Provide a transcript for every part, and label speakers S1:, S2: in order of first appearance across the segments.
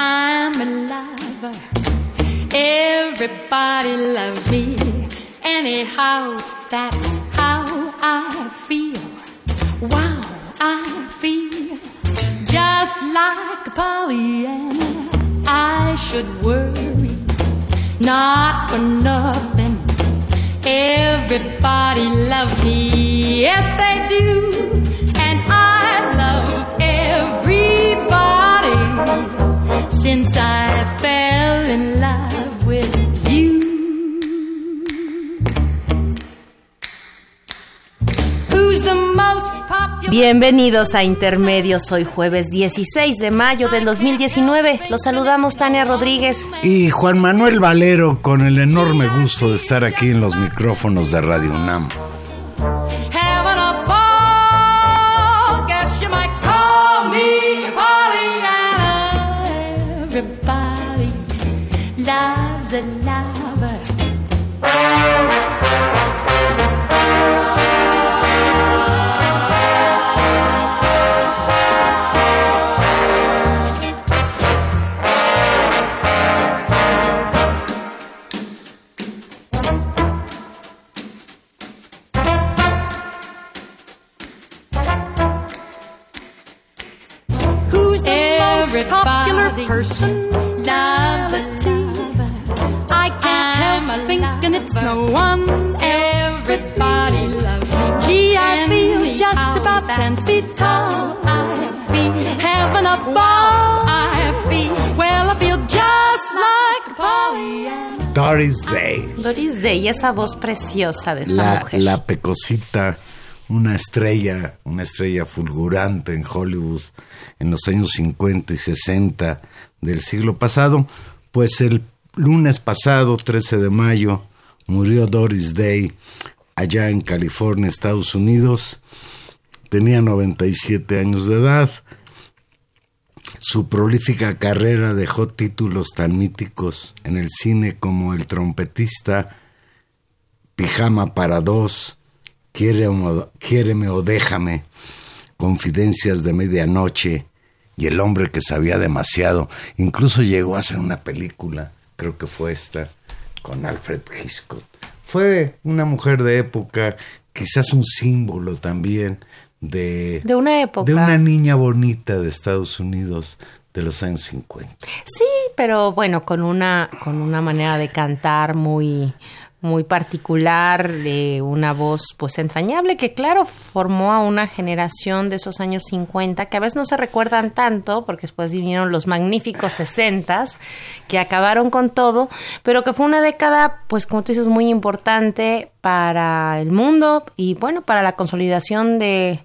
S1: I'm a lover. Everybody loves me. Anyhow, that's how I feel. Wow, I feel just like a Pollyanna. I should worry, not for nothing. Everybody loves me, yes, they do. And I love everybody since I fell in love with you. Who's the most popular?
S2: Bienvenidos a Intermedios, hoy jueves 16 de mayo del 2019. Los saludamos Tania Rodríguez.
S3: Y Juan Manuel Valero con el enorme gusto de estar aquí en los micrófonos de Radio UNAM.
S1: Loves a lover. Who's the most popular person? Loves a lover. Thinking it's no one. Everybody loves me. Gee, I feel just about ten feet tall. I feel having a ball. I feel well. I feel just like Pollyanna.
S3: Doris Day,
S2: Doris Day, esa voz preciosa de esta
S3: la,
S2: mujer.
S3: la pecosita, una estrella, una estrella fulgurante en Hollywood en los años 50 y 60 del siglo pasado. Pues el lunes pasado, 13 de mayo, murió Doris Day allá en California, Estados Unidos. Tenía 97 años de edad. Su prolífica carrera dejó títulos tan míticos en el cine como El trompetista, Pijama para dos, Quiéreme o, déjame, Confidencias de medianoche y El hombre que sabía demasiado. Incluso llegó a hacer una película, creo que fue esta, con Alfred Hitchcock. Fue una mujer de época, quizás un símbolo también de,
S2: De una época.
S3: de una niña bonita de Estados Unidos de los años 50.
S2: Sí, pero bueno, con una, con una manera de cantar muy, muy particular, de una voz pues entrañable, que claro, formó a una generación de esos años 50 que a veces no se recuerdan tanto, porque después vinieron los magníficos 60 que acabaron con todo, pero que fue una década, pues como tú dices, muy importante para el mundo y bueno, para la consolidación de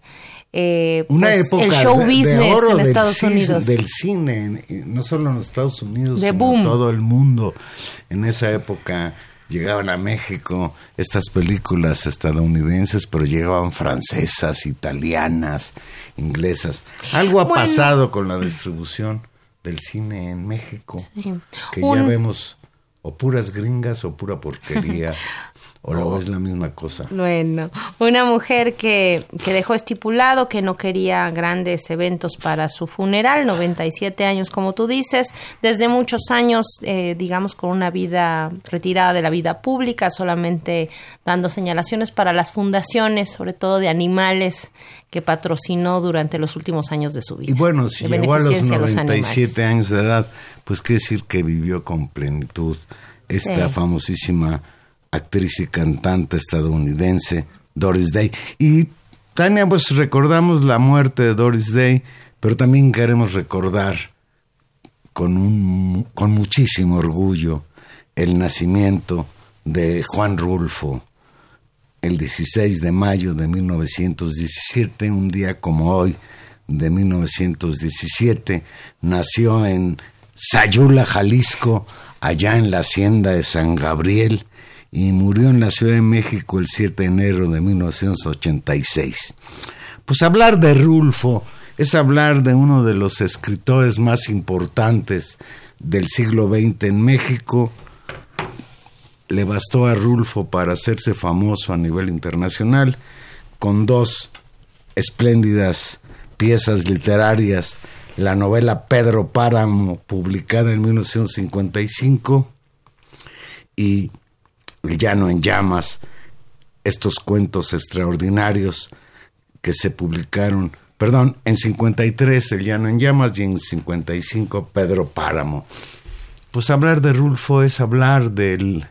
S2: eh,
S3: Una
S2: pues,
S3: época
S2: el show
S3: de- de
S2: business
S3: oro
S2: en
S3: del
S2: Estados Unidos.
S3: Del cine, en- no solo en los Estados Unidos,
S2: De
S3: sino en todo el mundo. En esa época llegaban a México estas películas estadounidenses, pero llegaban francesas, italianas, inglesas. Algo ha
S2: Bueno.
S3: pasado con la distribución del cine en México,
S2: Sí.
S3: que ya vemos o puras gringas o pura porquería, o luego es la misma cosa.
S2: Bueno, una mujer que, que dejó estipulado que no quería grandes eventos para su funeral, 97 años como tú dices, desde muchos años, eh, digamos, con una vida retirada de la vida pública, solamente dando señalaciones para las fundaciones, sobre todo de animales, que patrocinó durante los últimos años de su vida.
S3: Y bueno, si llegó a los
S2: beneficencia a los
S3: 97
S2: animales.
S3: años de edad, pues quiere decir que vivió con plenitud esta famosísima actriz y cantante estadounidense Doris Day. Y Tania, pues recordamos la muerte de Doris Day, pero también queremos recordar con, un, con muchísimo orgullo el nacimiento de Juan Rulfo, el 16 de mayo de 1917, un día como hoy de 1917, nació en Sayula, Jalisco, allá en la hacienda de San Gabriel, y murió en la Ciudad de México el 7 de enero de 1986. Pues hablar de Rulfo es hablar de uno de los escritores más importantes del siglo XX en México. Le bastó a Rulfo para hacerse famoso a nivel internacional con dos espléndidas piezas literarias, la novela Pedro Páramo, publicada en 1955, y El Llano en Llamas, estos cuentos extraordinarios que se publicaron, perdón, en 53 El Llano en Llamas y en 55 Pedro Páramo. Pues hablar de Rulfo es hablar del,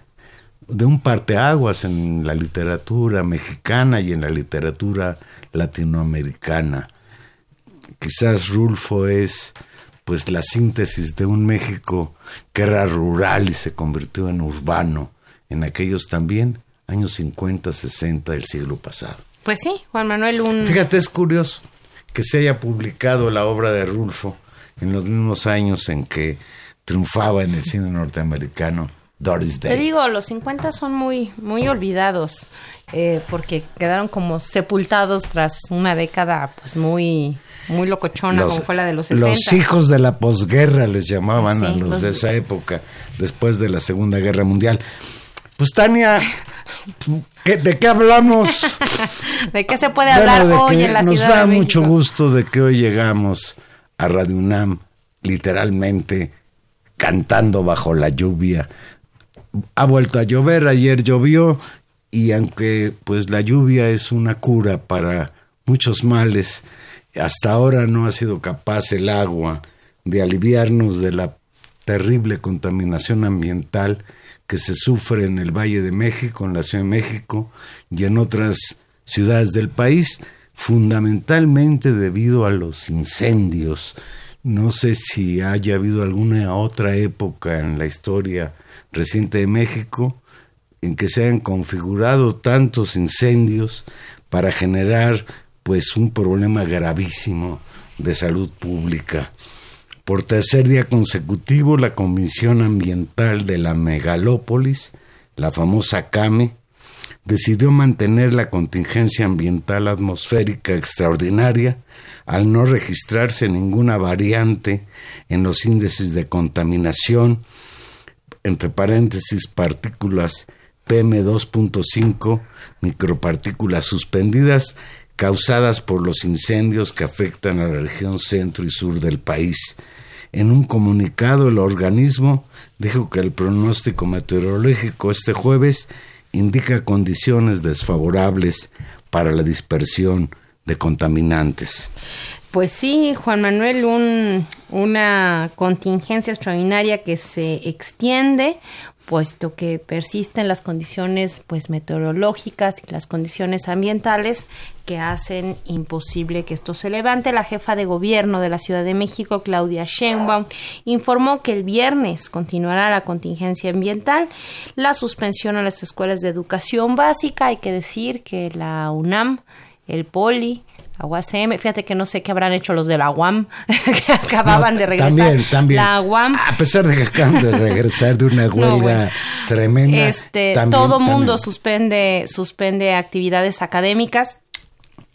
S3: de un parteaguas en la literatura mexicana y en la literatura latinoamericana. Quizás Rulfo es pues la síntesis de un México que era rural y se convirtió en urbano en aquellos también años 50, 60 del siglo pasado.
S2: Pues sí, Juan Manuel, un...
S3: Fíjate, es curioso que se haya publicado la obra de Rulfo en los mismos años en que triunfaba en el cine norteamericano Doris Day.
S2: Te digo, los 50 son muy, muy olvidados eh, porque quedaron como sepultados tras una década pues muy muy locochona como fue la de los 60.
S3: Los hijos de la posguerra les llamaban a los, de esa época, después de la Segunda Guerra Mundial. Pues Tania, ¿de qué hablamos?
S2: ¿De qué se puede hablar hoy en la
S3: nos
S2: Ciudad
S3: Nos da
S2: de
S3: mucho gusto de que hoy llegamos a Radio UNAM, literalmente cantando bajo la lluvia. Ha vuelto a llover, ayer llovió y aunque pues la lluvia es una cura para muchos males, hasta ahora no ha sido capaz el agua de aliviarnos de la terrible contaminación ambiental que se sufre en el Valle de México, en la Ciudad de México y en otras ciudades del país, fundamentalmente debido a los incendios. No sé si haya habido alguna otra época en la historia reciente de México en que se hayan configurado tantos incendios para generar pues un problema gravísimo de salud pública. Por tercer día consecutivo, la Comisión Ambiental de la Megalópolis, la famosa CAME, decidió mantener la contingencia ambiental atmosférica extraordinaria al no registrarse ninguna variante en los índices de contaminación, entre paréntesis partículas PM2.5, micropartículas suspendidas causadas por los incendios que afectan a la región centro y sur del país. En un comunicado, el organismo dijo que el pronóstico meteorológico este jueves indica condiciones desfavorables para la dispersión de contaminantes.
S2: Pues sí, Juan Manuel, un, una contingencia extraordinaria que se extiende puesto que persisten las condiciones pues meteorológicas y las condiciones ambientales que hacen imposible que esto se levante. La jefa de gobierno de la Ciudad de México, Claudia Sheinbaum, informó que el viernes continuará la contingencia ambiental, la suspensión a las escuelas de educación básica, hay que decir que la UNAM, el POLI, la fíjate que no sé qué habrán hecho los de la UAM, que acababan de regresar.
S3: También, también.
S2: La UAM.
S3: A pesar de que acaban de regresar de una huelga tremenda.
S2: Este, todo mundo suspende, suspende actividades académicas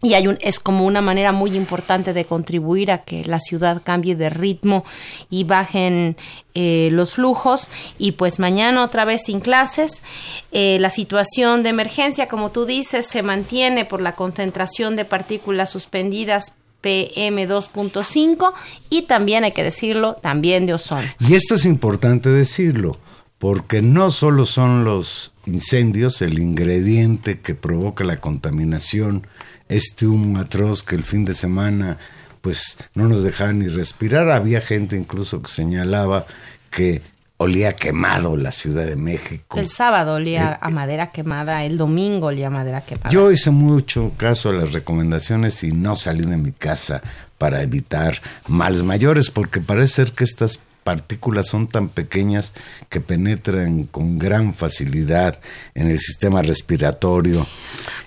S2: y hay un, es como una manera muy importante de contribuir a que la ciudad cambie de ritmo y bajen eh, los flujos. Y pues mañana otra vez sin clases. Eh, la situación de emergencia como tú dices se mantiene por la concentración de partículas suspendidas PM2.5 y también hay que decirlo también de ozono.
S3: Y esto es importante decirlo porque no solo son los incendios el ingrediente que provoca la contaminación este humo atroz que el fin de semana pues no nos dejaban ni respirar. Había gente incluso que señalaba que olía quemado la Ciudad de México.
S2: El sábado olía a madera quemada, el domingo olía a madera quemada.
S3: Yo hice mucho caso a las recomendaciones y no salí de mi casa para evitar males mayores, porque parece ser que estas partículas son tan pequeñas que penetran con gran facilidad en el sistema respiratorio.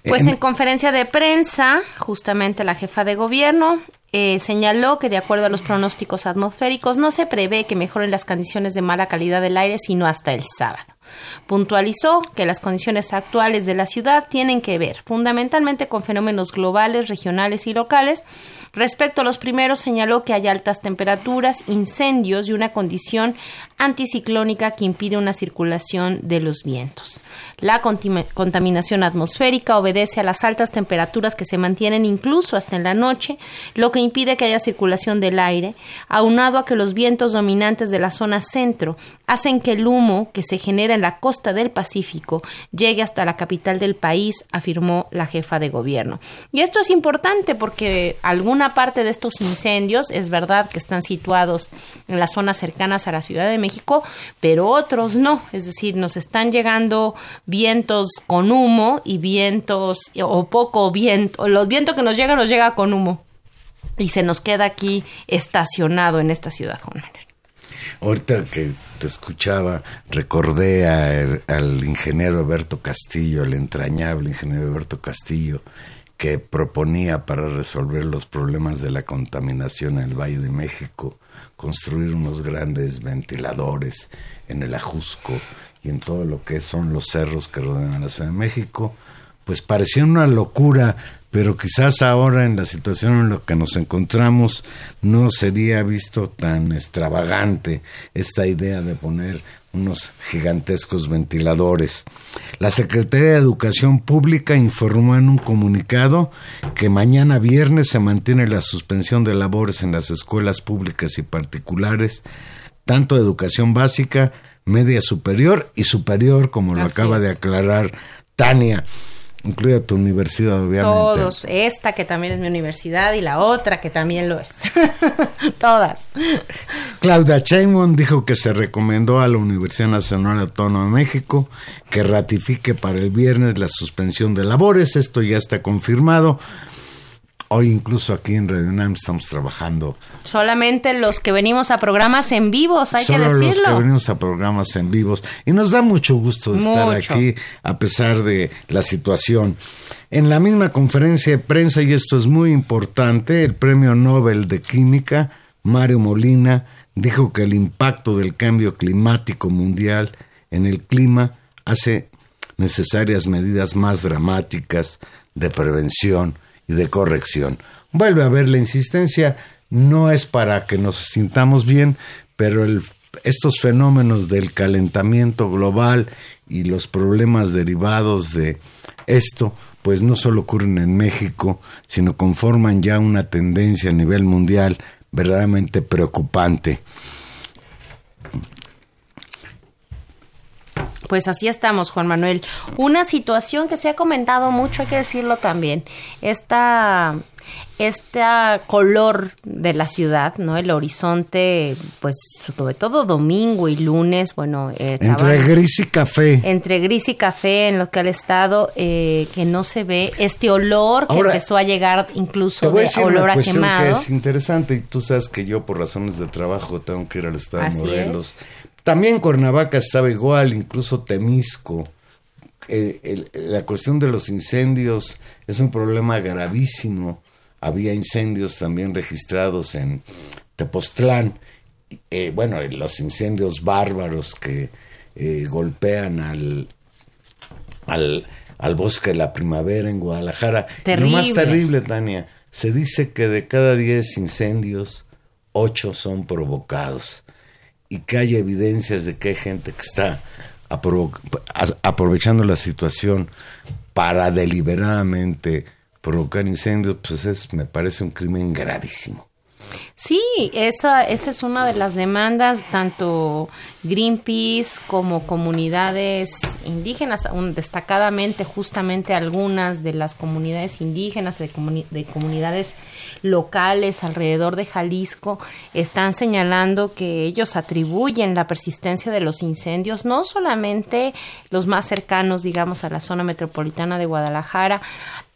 S2: Pues en, conferencia de prensa, justamente la jefa de gobierno eh, señaló que de acuerdo a los pronósticos atmosféricos no se prevé que mejoren las condiciones de mala calidad del aire sino hasta el sábado. Puntualizó que las condiciones actuales de la ciudad tienen que ver fundamentalmente con fenómenos globales, regionales y locales. Respecto a los primeros, señaló que hay altas temperaturas, incendios y una condición anticiclónica que impide una circulación de los vientos. La contaminación atmosférica obedece a las altas temperaturas que se mantienen incluso hasta en la noche, lo que impide que haya circulación del aire, aunado a que los vientos dominantes de la zona centro hacen que el humo que se genera en la costa del Pacífico llegue hasta la capital del país, afirmó la jefa de gobierno. Y esto es importante porque alguna parte de estos incendios es verdad que están situados en las zonas cercanas a la Ciudad de México, pero otros no, es decir, nos están llegando vientos con humo y vientos o poco viento, los vientos que nos llegan nos llega con humo. Y se nos queda aquí estacionado en esta ciudad, Juan
S3: Ahorita que te escuchaba, recordé al ingeniero Alberto Castillo, el entrañable ingeniero Alberto Castillo, que proponía para resolver los problemas de la contaminación en el Valle de México, construir unos grandes ventiladores en el Ajusco y en todo lo que son los cerros que rodean a la Ciudad de México, pues parecía una locura pero quizás ahora en la situación en la que nos encontramos no sería visto tan extravagante esta idea de poner unos gigantescos ventiladores. La Secretaría de Educación Pública informó en un comunicado que mañana viernes se mantiene la suspensión de labores en las escuelas públicas y particulares, tanto de educación básica, media superior y superior, como lo acaba de aclarar Tania. Incluye tu universidad, obviamente.
S2: Todos, esta que también es mi universidad y la otra que también lo es. Todas.
S3: Claudia Sheinbaum dijo que se recomendó a la Universidad Nacional Autónoma de México que ratifique para el viernes la suspensión de labores. Esto ya está confirmado. Hoy incluso aquí en Radio UNAM estamos trabajando.
S2: Solamente los que venimos a programas en vivos, hay que decirlo.
S3: los que venimos a programas en vivos. Y nos da mucho gusto estar aquí a pesar de la situación. En la misma conferencia de prensa, y esto es muy importante, el Premio Nobel de Química, Mario Molina, dijo que el impacto del cambio climático mundial en el clima hace necesarias medidas más dramáticas de prevención de corrección. Vuelve a ver la insistencia, no es para que nos sintamos bien, pero estos fenómenos del calentamiento global y los problemas derivados de esto, pues no solo ocurren en México, sino conforman ya una tendencia a nivel mundial verdaderamente preocupante.
S2: Pues así estamos, Juan Manuel. Una situación que se ha comentado mucho, hay que decirlo también, esta este color de la ciudad, ¿no? El horizonte, pues sobre todo domingo y lunes, bueno...
S3: Eh, entre gris y café.
S2: Entre gris y café en lo que ha estado, eh, que no se ve este olor que empezó a llegar incluso de olor a quemado.
S3: Que es interesante y tú sabes que yo por razones de trabajo tengo que ir al estado de Morelos. También Cuernavaca estaba igual, incluso Temisco. Eh, la cuestión de los incendios es un problema gravísimo. Había incendios también registrados en Tepoztlán. Eh, bueno, los incendios bárbaros que eh, golpean al, al, al, bosque de la primavera en Guadalajara. Lo más terrible, Tania, se dice que de cada 10 incendios, 8 son provocados y que hay evidencias de que hay gente que está aprovechando la situación para deliberadamente provocar incendios, pues es, me parece un crimen gravísimo.
S2: Sí, esa, esa es una de las demandas, tanto Greenpeace como comunidades indígenas, destacadamente justamente algunas de las comunidades indígenas, de, de comunidades locales alrededor de Jalisco, están señalando que ellos atribuyen la persistencia de los incendios, no solamente los más cercanos, digamos, a la zona metropolitana de Guadalajara,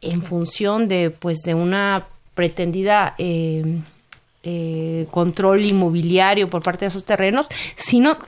S2: en función de, pues, de una pretendida eh, eh, control inmobiliario por parte de esos terrenos, sino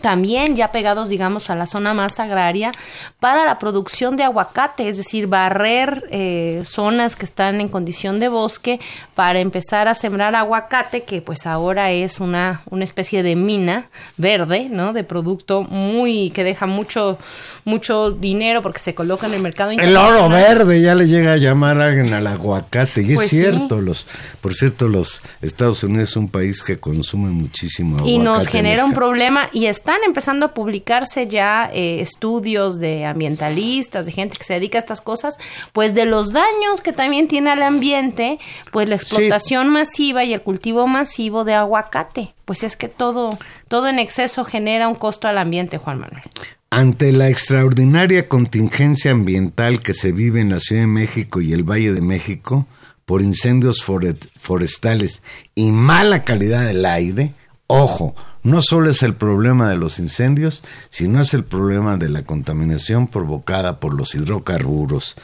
S2: también ya pegados, digamos, a la zona más agraria para la producción de aguacate, es decir, barrer eh, zonas que están en condición de bosque para empezar a sembrar aguacate, que pues ahora es una, una especie de mina verde, ¿no? De producto muy, que deja mucho, mucho dinero porque se coloca en el mercado
S3: El oro verde ya le llega a llamar a alguien al aguacate, y es pues cierto, los, por cierto, los Estados Unidos es un país que consume muchísimo aguacate.
S2: Y nos genera un problema y es están empezando a publicarse ya eh, estudios de ambientalistas, de gente que se dedica a estas cosas, pues de los daños que también tiene al ambiente, pues la explotación masiva y el cultivo masivo de aguacate. Pues es que todo, todo en exceso genera un costo al ambiente, Juan Manuel.
S3: Ante la extraordinaria contingencia ambiental que se vive en la Ciudad de México y el Valle de México por incendios forestales y mala calidad del aire, ojo, no solo es el problema de los incendios, sino es el problema de la contaminación provocada por los hidrocarburos.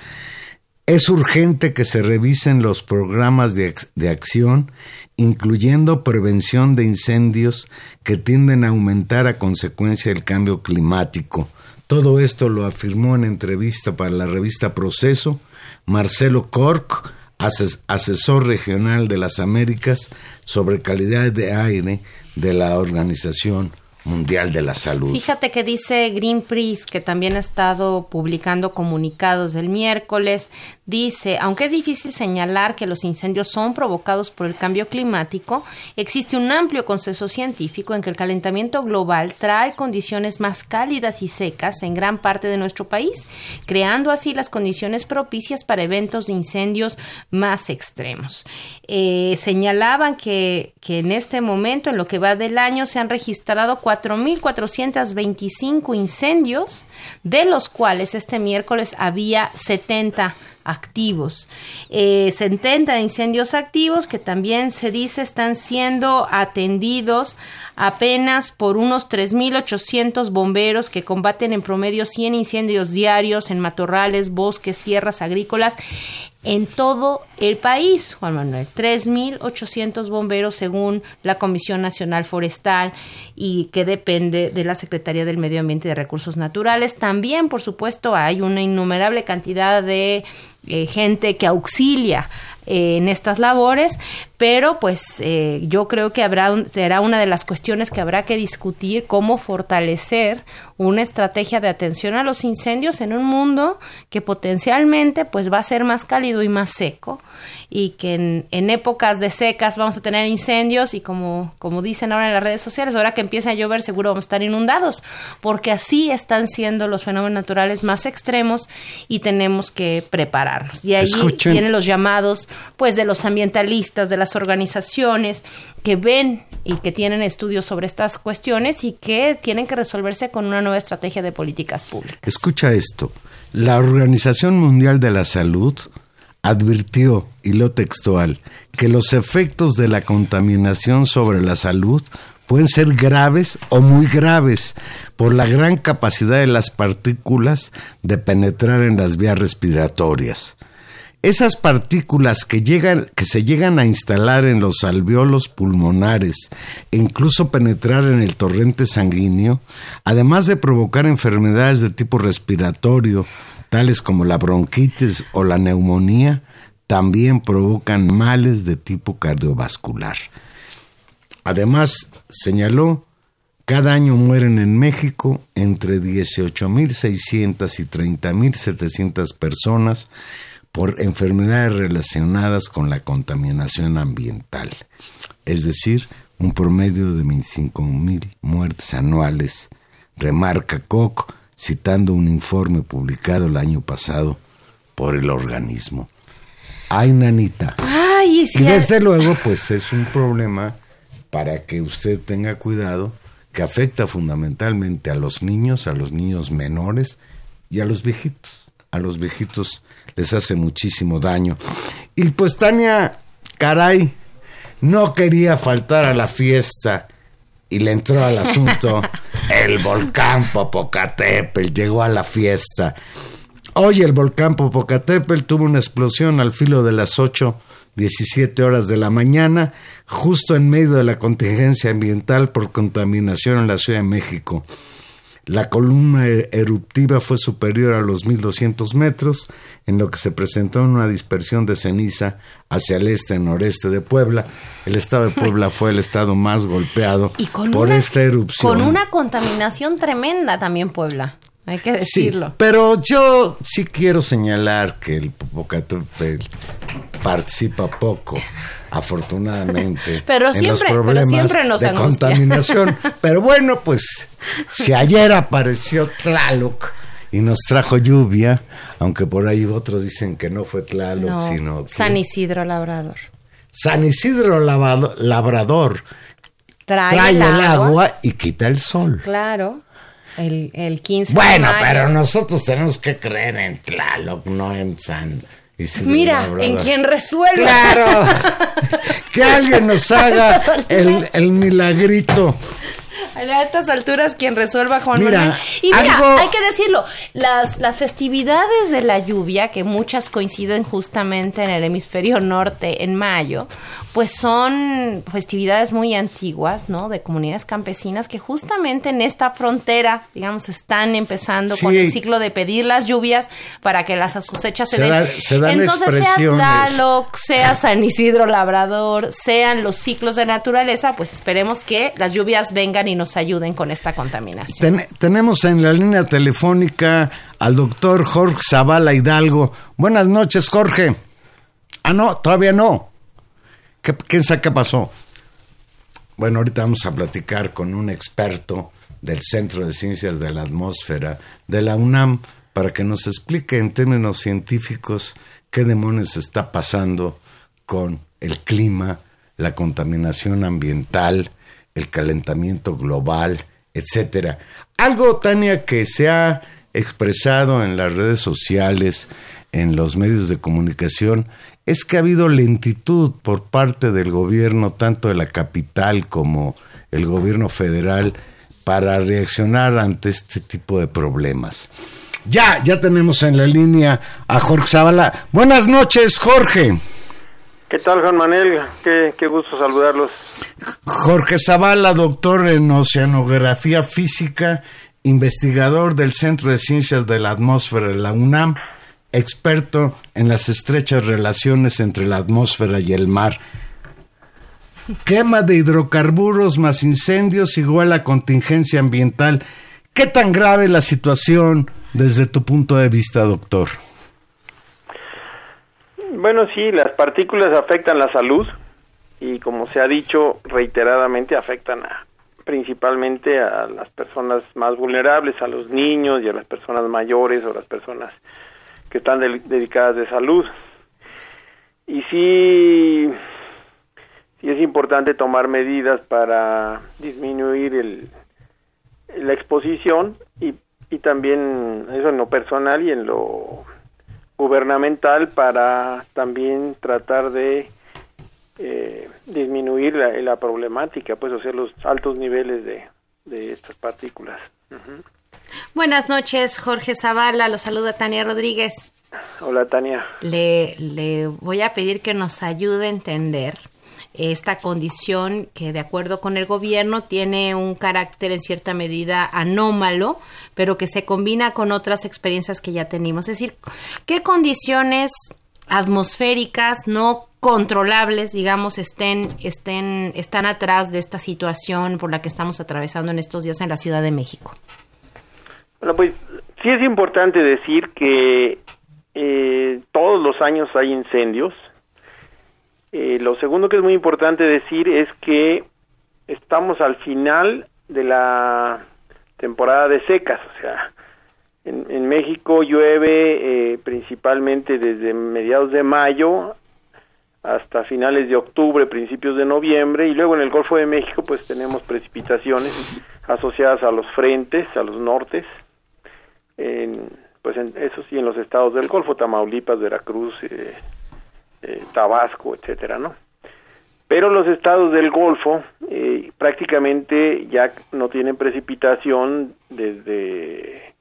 S3: Es urgente que se revisen los programas de, acción, incluyendo prevención de incendios que tienden a aumentar a consecuencia del cambio climático. Todo esto lo afirmó en entrevista para la revista Proceso Marcelo Cork, asesor regional de las Américas sobre calidad de aire de la Organización Mundial de la Salud.
S2: Fíjate que dice Greenpeace, que también ha estado publicando comunicados del miércoles, dice, aunque es difícil señalar que los incendios son provocados por el cambio climático, existe un amplio consenso científico en que el calentamiento global trae condiciones más cálidas y secas en gran parte de nuestro país, creando así las condiciones propicias para eventos de incendios más extremos. Eh, señalaban que, que en este momento, en lo que va del año, se han registrado 4.425 incendios, de los cuales este miércoles había 70 activos. Eh, 70 incendios activos que también se dice están siendo atendidos apenas por unos 3.800 bomberos que combaten en promedio 100 incendios diarios en matorrales, bosques, tierras agrícolas en todo el país, Juan Manuel. 3.800 bomberos según la Comisión Nacional Forestal y que depende de la Secretaría del Medio Ambiente y de Recursos Naturales. También, por supuesto, hay una innumerable cantidad de eh, gente que auxilia eh, en estas labores, pero pues eh, yo creo que habrá será una de las cuestiones que habrá que discutir cómo fortalecer una estrategia de atención a los incendios en un mundo que potencialmente pues va a ser más cálido y más seco y que en, épocas de secas vamos a tener incendios y como, como dicen ahora en las redes sociales, ahora que empieza a llover seguro vamos a estar inundados, porque así están siendo los fenómenos naturales más extremos y tenemos que prepararnos. Y ahí tienen los llamados pues de los ambientalistas, de las organizaciones que ven y que tienen estudios sobre estas cuestiones y que tienen que resolverse con una nueva estrategia de políticas públicas.
S3: Escucha esto. La Organización Mundial de la Salud advirtió, y lo textual, que los efectos de la contaminación sobre la salud pueden ser graves o muy graves por la gran capacidad de las partículas de penetrar en las vías respiratorias. Esas partículas que, llegan, que se llegan a instalar en los alveolos pulmonares e incluso penetrar en el torrente sanguíneo, además de provocar enfermedades de tipo respiratorio, tales como la bronquitis o la neumonía, también provocan males de tipo cardiovascular. Además, señaló, cada año mueren en México entre 18.600 y 30.700 personas por enfermedades relacionadas con la contaminación ambiental, es decir, un promedio de 25.000 muertes anuales, remarca Koch, citando un informe publicado el año pasado por el organismo. Ay, nanita.
S2: Ay,
S3: Y
S2: sí.
S3: desde luego, pues es un problema para que usted tenga cuidado que afecta fundamentalmente a los niños, a los niños menores y a los viejitos. A los viejitos les hace muchísimo daño. Y pues Tania, caray, no quería faltar a la fiesta y le entró al asunto el volcán Popocatépetl, llegó a la fiesta. Hoy el volcán Popocatépetl tuvo una explosión al filo de las 8, 17 horas de la mañana, justo en medio de la contingencia ambiental por contaminación en la Ciudad de México. La columna e- eruptiva fue superior a los 1200 metros, en lo que se presentó una dispersión de ceniza hacia el este y noreste de Puebla. El estado de Puebla fue el estado más golpeado
S2: Y
S3: por
S2: una,
S3: esta erupción.
S2: Con una contaminación tremenda también Puebla. Hay que decirlo.
S3: Sí, pero yo sí quiero señalar que el Popocatépetl participa poco, afortunadamente,
S2: Pero
S3: en los
S2: siempre- pero
S3: problemas
S2: siempre nos
S3: de
S2: angustia.
S3: contaminación. Pero bueno, pues si ayer apareció Tlaloc y nos trajo lluvia, aunque por ahí otros dicen que no fue Tlaloc,
S2: No,
S3: sino que
S2: San Isidro Labrador.
S3: San Isidro Lavado- Labrador
S2: Trae, el agua.
S3: agua y quita el sol.
S2: Claro. El, el 15 de
S3: Bueno,
S2: mayo.
S3: pero nosotros tenemos que creer en Tlaloc, no en San Isidro
S2: Mira, en quien resuelve.
S3: Claro. que alguien nos haga el, el milagrito.
S2: A estas alturas quien resuelva Juan
S3: Mira,
S2: Manuel. Y mira,
S3: algo-
S2: hay que decirlo, las, las festividades de la lluvia, que muchas coinciden justamente en el hemisferio norte en mayo, pues son festividades muy antiguas, ¿no? De comunidades campesinas que justamente en esta frontera, digamos, están empezando con el ciclo de pedir las lluvias para que las cosechas se,
S3: Se
S2: den.
S3: da- se dan
S2: Entonces, sea. Tlaloc, sea San Isidro Labrador, sean los ciclos de naturaleza, pues esperemos que las lluvias vengan y nos ayuden con esta contaminación.
S3: Ten- tenemos en la línea telefónica al doctor Jorge Zavala Hidalgo. Buenas noches, Jorge. Ah, no, todavía no. ¿Qué, ¿Quién sabe qué pasó? Bueno, ahorita vamos a platicar con un experto del Centro de Ciencias de la Atmósfera de la UNAM para que nos explique en términos científicos qué demonios está pasando con el clima, la contaminación ambiental, el calentamiento global, etcétera. Algo, Tania, que se ha expresado en las redes sociales, en los medios de comunicación, es que ha habido lentitud por parte del gobierno, tanto de la capital como el gobierno federal, para reaccionar ante este tipo de problemas. Ya, ya tenemos en la línea a Jorge Zavala. Buenas noches, Jorge.
S4: ¿Qué tal, Juan Manuel? Qué, qué gusto saludarlos.
S3: Jorge Zavala, doctor en Oceanografía Física, investigador del Centro de Ciencias de la Atmósfera de la UNAM, experto en las estrechas relaciones entre la atmósfera y el mar. Quema de hidrocarburos más incendios igual a contingencia ambiental. ¿Qué tan grave la situación desde tu punto de vista, doctor?
S4: Bueno, sí, las partículas afectan la salud y como se ha dicho reiteradamente afectan a, principalmente a las personas más vulnerables, a los niños y a las personas mayores o las personas que están dedicadas de salud. Y sí, sí es importante tomar medidas para disminuir el, la exposición y, y también eso en lo personal y en lo gubernamental para también tratar de eh, disminuir la, la problemática, pues, o sea, los altos niveles de, de estas partículas. Ujú.
S2: Buenas noches, Jorge Zavala, lo saluda Tania Rodríguez.
S4: Hola, Tania.
S2: Le, le voy a pedir que nos ayude a entender esta condición que de acuerdo con el gobierno tiene un carácter en cierta medida anómalo, pero que se combina con otras experiencias que ya tenemos. Es decir, ¿qué condiciones atmosféricas no controlables, digamos, estén, estén, están atrás de esta situación por la que estamos atravesando en estos días en la Ciudad de México?
S4: Bueno, pues sí es importante decir que eh, todos los años hay incendios. Eh, lo segundo que es muy importante decir es que estamos al final de la temporada de secas, o sea, en, en México llueve eh, principalmente desde mediados de mayo hasta finales de octubre, principios de noviembre, y luego en el Golfo de México pues tenemos precipitaciones asociadas a los frentes, a los nortes, en, pues en, eso sí en los estados del Golfo, Tamaulipas, Veracruz, eh, eh, Tabasco, etcétera, ¿no? Pero los estados del Golfo eh, prácticamente ya no tienen precipitación desde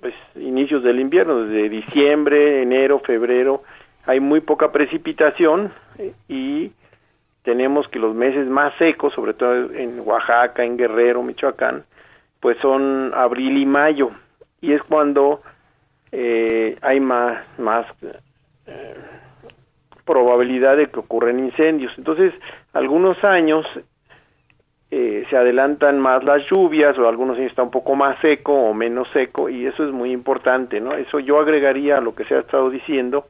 S4: pues inicios del invierno, desde diciembre, enero, febrero, hay muy poca precipitación eh, y tenemos que los meses más secos, sobre todo en Oaxaca, en Guerrero, Michoacán, pues son abril y mayo y es cuando eh, hay más más eh, probabilidad de que ocurran incendios. Entonces, algunos años eh, se adelantan más las lluvias o algunos años está un poco más seco o menos seco y eso es muy importante, ¿no? Eso yo agregaría a lo que se ha estado diciendo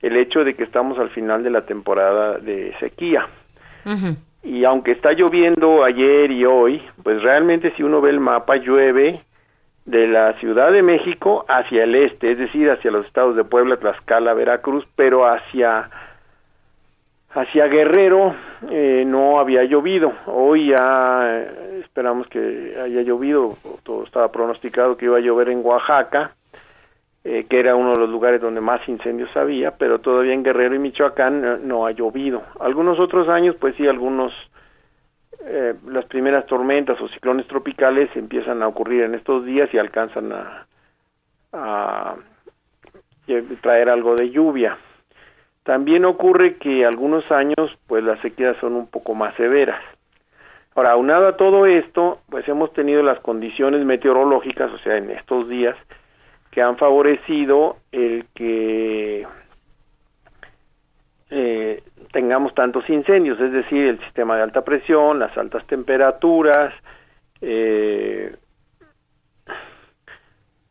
S4: el hecho de que estamos al final de la temporada de sequía. Y aunque está lloviendo ayer y hoy, pues realmente si uno ve el mapa llueve de la Ciudad de México hacia el este, es decir, hacia los estados de Puebla, Tlaxcala, Veracruz, pero hacia hacia Guerrero eh, no había llovido. Hoy ya eh, esperamos que haya llovido. Todo estaba pronosticado que iba a llover en Oaxaca, eh, que era uno de los lugares donde más incendios había, pero todavía en Guerrero y Michoacán no ha llovido. Algunos otros años, pues sí, algunos las primeras tormentas o ciclones tropicales empiezan a ocurrir en estos días y alcanzan a, a traer algo de lluvia. También ocurre que algunos años pues las sequías son un poco más severas. Ahora, aunado a todo esto, pues hemos tenido las condiciones meteorológicas, o sea, en estos días, que han favorecido el que eh, tengamos tantos incendios, es decir, el sistema de alta presión, las altas temperaturas, eh,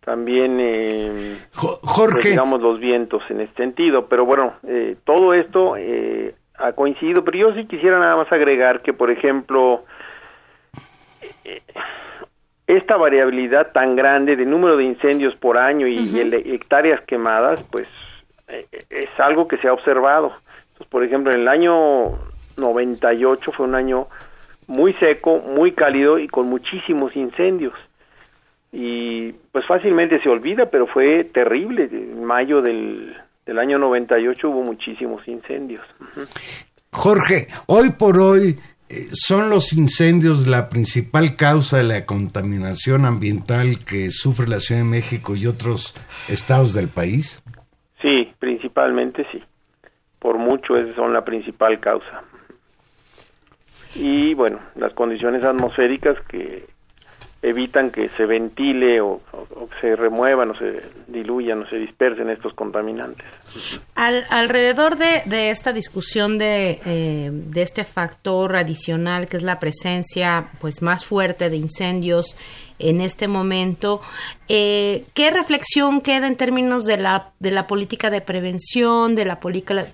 S4: también eh,
S3: Jorge. pues,
S4: digamos los vientos en este sentido. Pero bueno eh, todo esto eh, ha coincidido pero yo sí quisiera nada más agregar que por ejemplo eh, esta variabilidad tan grande de número de incendios por año y, hectáreas quemadas pues eh, es algo que se ha observado Entonces, por ejemplo en el año 98 fue un año muy seco muy cálido y con muchísimos incendios y pues fácilmente se olvida, pero fue terrible. En mayo del, del año 98 hubo muchísimos incendios.
S3: Jorge, hoy por hoy eh, son los incendios la principal causa de la contaminación ambiental que sufre la Ciudad de México y otros estados del país.
S4: Sí, principalmente sí. Por mucho esas son la principal causa. Y bueno, las condiciones atmosféricas que evitan que se ventile o, se remuevan o se diluyan o se dispersen estos contaminantes.
S2: alrededor de, esta discusión de, eh, de este factor adicional que es la presencia pues más fuerte de incendios en este momento. Eh, ¿Qué reflexión queda en términos de la, de la política de prevención, de la,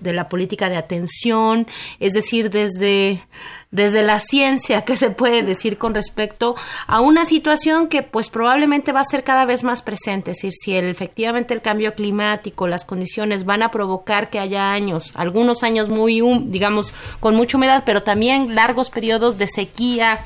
S2: de la política de atención? Es decir, desde, desde la ciencia, ¿qué se puede decir con respecto a una situación que pues probablemente va a ser cada vez más presente? Es decir, si efectivamente el cambio climático, las condiciones van a provocar que haya años, algunos años muy, digamos, con mucha humedad, pero también largos periodos de sequía,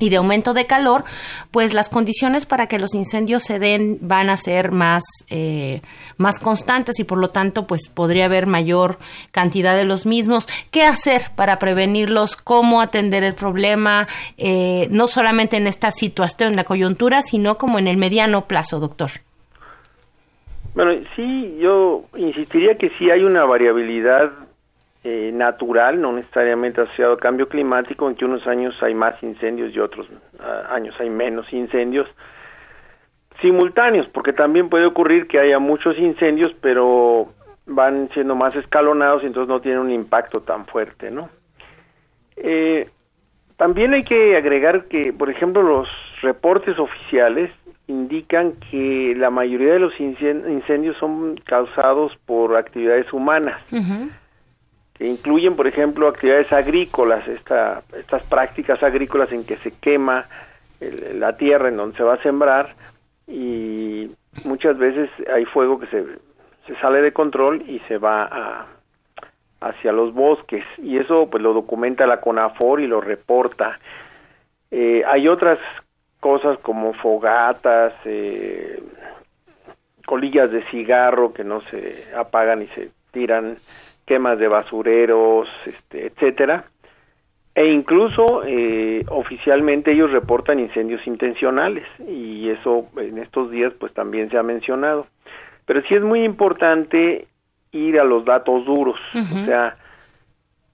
S2: y de aumento de calor, pues las condiciones para que los incendios se den van a ser más, eh, más constantes y por lo tanto pues podría haber mayor cantidad de los mismos. ¿Qué hacer para prevenirlos? ¿Cómo atender el problema? Eh, no solamente en esta situación, en la coyuntura, sino como en el mediano plazo, doctor.
S4: Bueno, sí, yo insistiría que sí hay una variabilidad eh, natural, no necesariamente asociado al cambio climático, en que unos años hay más incendios y otros uh, años hay menos incendios simultáneos, porque también puede ocurrir que haya muchos incendios, pero van siendo más escalonados y entonces no tienen un impacto tan fuerte, ¿no? Eh, también hay que agregar que, por ejemplo, los reportes oficiales indican que la mayoría de los incendios son causados por actividades humanas incluyen, por ejemplo, actividades agrícolas, esta, estas prácticas agrícolas en que se quema la tierra en donde se va a sembrar y muchas veces hay fuego que se, se sale de control y se va a, hacia los bosques y eso pues lo documenta la CONAFOR y lo reporta. Eh, hay otras cosas como fogatas, eh, colillas de cigarro que no se apagan y se tiran, quemas de basureros, este, etcétera. E incluso eh, oficialmente ellos reportan incendios intencionales y eso en estos días pues también se ha mencionado. Pero sí es muy importante ir a los datos duros, o sea,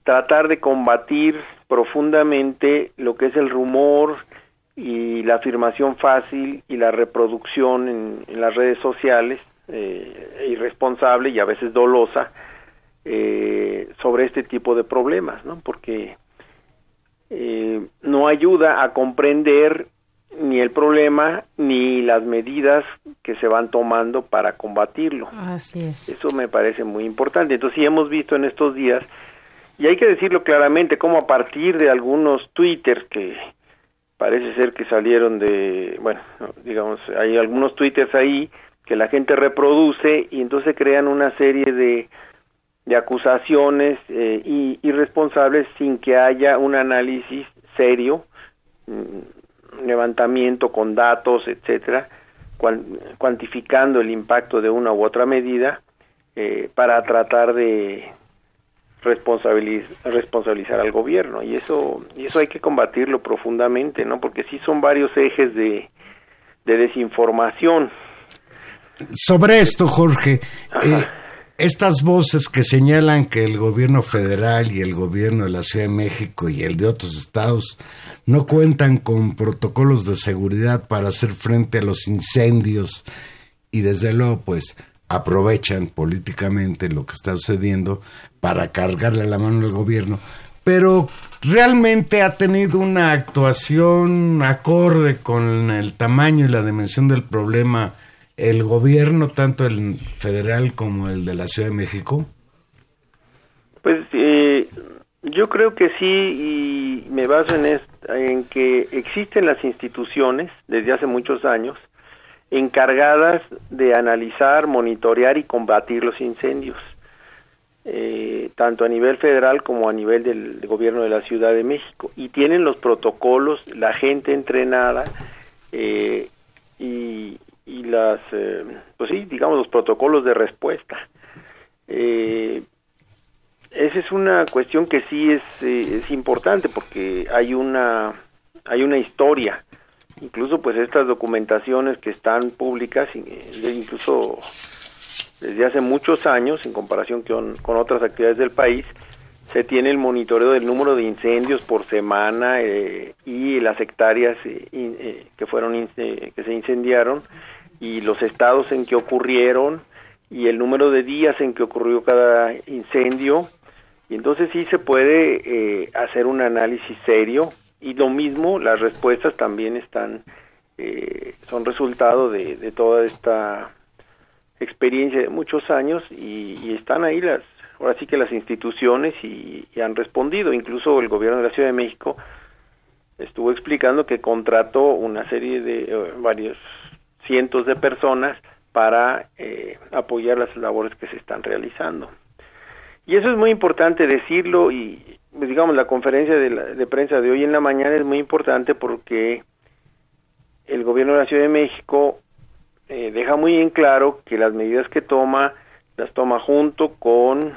S4: tratar de combatir profundamente lo que es el rumor y la afirmación fácil y la reproducción en, las redes sociales eh, irresponsable y a veces dolosa eh, sobre este tipo de problemas, ¿no? Porque eh, no ayuda a comprender ni el problema ni las medidas que se van tomando para combatirlo.
S2: Así es.
S4: Eso me parece muy importante. Entonces, sí hemos visto en estos días, y hay que decirlo claramente, como a partir de algunos twitters que parece ser que salieron de, bueno, digamos, hay algunos twitters ahí que la gente reproduce y entonces crean una serie de, de acusaciones eh, irresponsables sin que haya un análisis serio, mm, levantamiento con datos, etcétera, cuantificando el impacto de una u otra medida eh, para tratar de responsabilizar, responsabilizar al gobierno y eso y eso hay que combatirlo profundamente, ¿no? Porque sí son varios ejes de, de desinformación.
S3: Sobre esto, Jorge, eh, estas voces que señalan que el gobierno federal y el gobierno de la Ciudad de México y el de otros estados no cuentan con protocolos de seguridad para hacer frente a los incendios y desde luego pues aprovechan políticamente lo que está sucediendo para cargarle la mano al gobierno, pero realmente ha tenido una actuación acorde con el tamaño y la dimensión del problema el gobierno, tanto el federal como el de la Ciudad de México?
S4: Pues eh, yo creo que sí y me baso en, en que existen las instituciones desde hace muchos años encargadas de analizar, monitorear y combatir los incendios, eh, tanto a nivel federal como a nivel del, gobierno de la Ciudad de México. Y tienen los protocolos, la gente entrenada eh, y, y las, eh, pues sí, digamos, los protocolos de respuesta. esa es una cuestión que sí es, es importante porque hay una, hay una historia incluso pues estas documentaciones que están públicas eh, incluso desde hace muchos años en comparación con, con otras actividades del país se tiene el monitoreo del número de incendios por semana eh, y las hectáreas eh, que fueron que se incendiaron y los estados en que ocurrieron y el número de días en que ocurrió cada incendio. Y entonces sí se puede hacer un análisis serio y lo mismo, las respuestas también están, eh, son resultado de, de, toda esta experiencia de muchos años y, están ahí las, ahora sí que las instituciones y, han respondido, incluso el gobierno de la Ciudad de México estuvo explicando que contrató una serie de eh, varios cientos de personas para eh, apoyar las labores que se están realizando. Y eso es muy importante decirlo y digamos, la conferencia de, prensa de hoy en la mañana es muy importante porque el gobierno de la Ciudad de México eh, deja muy en claro que las medidas que toma las toma junto con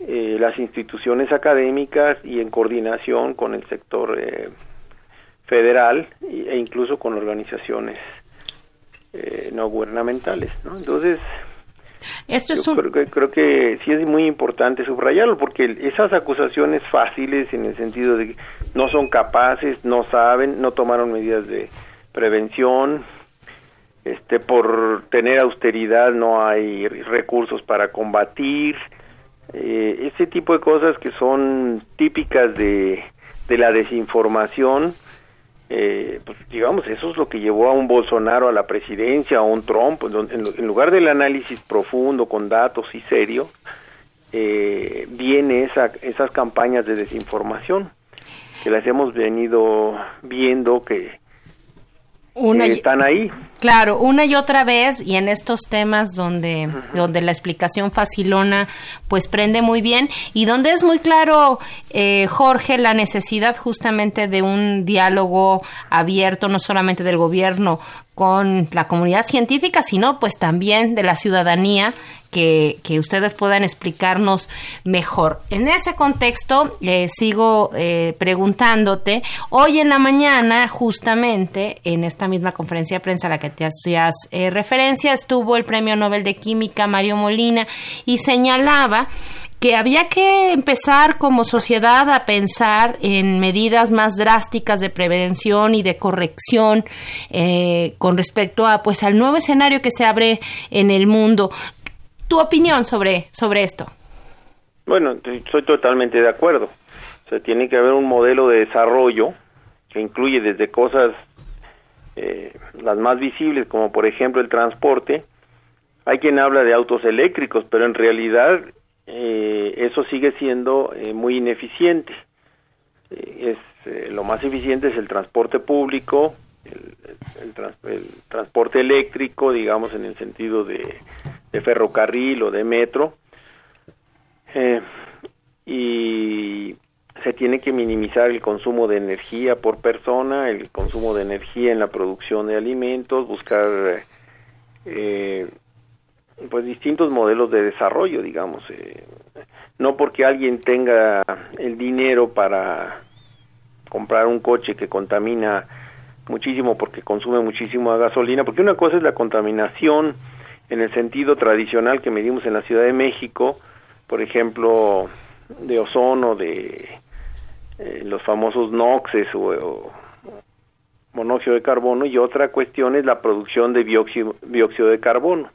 S4: eh, las instituciones académicas y en coordinación con el sector eh, federal e incluso con organizaciones no gubernamentales. ¿no? Entonces,
S2: esto es
S4: creo, que, creo que sí es muy importante subrayarlo porque esas acusaciones fáciles en el sentido de que no son capaces, no saben, no tomaron medidas de prevención, este por tener austeridad no hay recursos para combatir, eh, ese tipo de cosas que son típicas de, de la desinformación eh, pues digamos, eso es lo que llevó a un Bolsonaro a la presidencia, a un Trump, en, lugar del análisis profundo, con datos y serio, eh, viene esa, esas campañas de desinformación que las hemos venido viendo que, están ahí.
S2: Claro, una y otra vez y en estos temas donde, donde la explicación facilona pues prende muy bien y donde es muy claro, eh, Jorge, la necesidad justamente de un diálogo abierto, no solamente del gobierno con la comunidad científica, sino pues también de la ciudadanía que, ustedes puedan explicarnos mejor. En ese contexto, eh, sigo eh, preguntándote, hoy en la mañana, justamente, en esta misma conferencia de prensa a la que te hacías eh, referencia, estuvo el Premio Nobel de Química Mario Molina y señalaba que había que empezar como sociedad a pensar en medidas más drásticas de prevención y de corrección eh, con respecto a pues al nuevo escenario que se abre en el mundo tu opinión sobre, sobre esto.
S4: Bueno, estoy totalmente de acuerdo. O sea, tiene que haber un modelo de desarrollo que incluye desde cosas eh, las más visibles, como por ejemplo el transporte. Hay quien habla de autos eléctricos, pero en realidad eh, eso sigue siendo eh, muy ineficiente. Eh, es eh, lo más eficiente es el transporte público, el, el, trans, el, transporte eléctrico, digamos en el sentido de, de ferrocarril o de metro, eh, y se tiene que minimizar el consumo de energía por persona, el consumo de energía en la producción de alimentos, buscar eh, pues distintos modelos de desarrollo, digamos, eh, no porque alguien tenga el dinero para comprar un coche que contamina muchísimo porque consume muchísimo gasolina, porque una cosa es la contaminación en el sentido tradicional que medimos en la Ciudad de México, por ejemplo, de ozono, de eh, los famosos NOxes o, o, monóxido de carbono, y otra cuestión es la producción de dióxido, dióxido de carbono.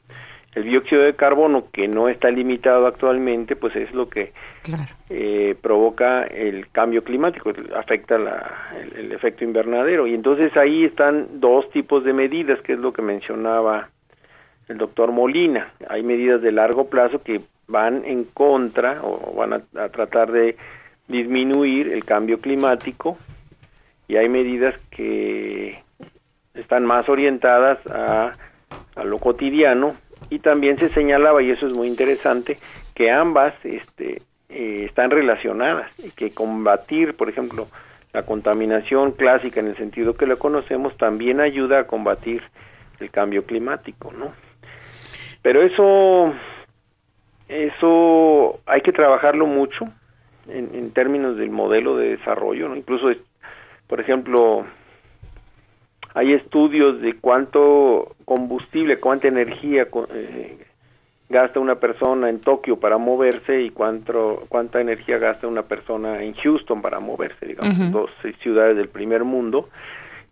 S4: El dióxido de carbono, que no está limitado actualmente, pues es lo que claro. eh, provoca el cambio climático, afecta la, el, el efecto invernadero. Y entonces ahí están dos tipos de medidas, que es lo que mencionaba el doctor Molina. Hay medidas de largo plazo que van en contra o van a, tratar de disminuir el cambio climático y hay medidas que están más orientadas a, a lo cotidiano y también se señalaba y eso es muy interesante que ambas este, eh, están relacionadas y que combatir por ejemplo la contaminación clásica en el sentido que la conocemos también ayuda a combatir el cambio climático no pero eso eso hay que trabajarlo mucho en, en términos del modelo de desarrollo ¿no? incluso por ejemplo hay estudios de cuánto combustible, cuánta energía eh, gasta una persona en Tokio para moverse y cuánto, cuánta energía gasta una persona en Houston para moverse, digamos, uh -huh. dos ciudades del primer mundo,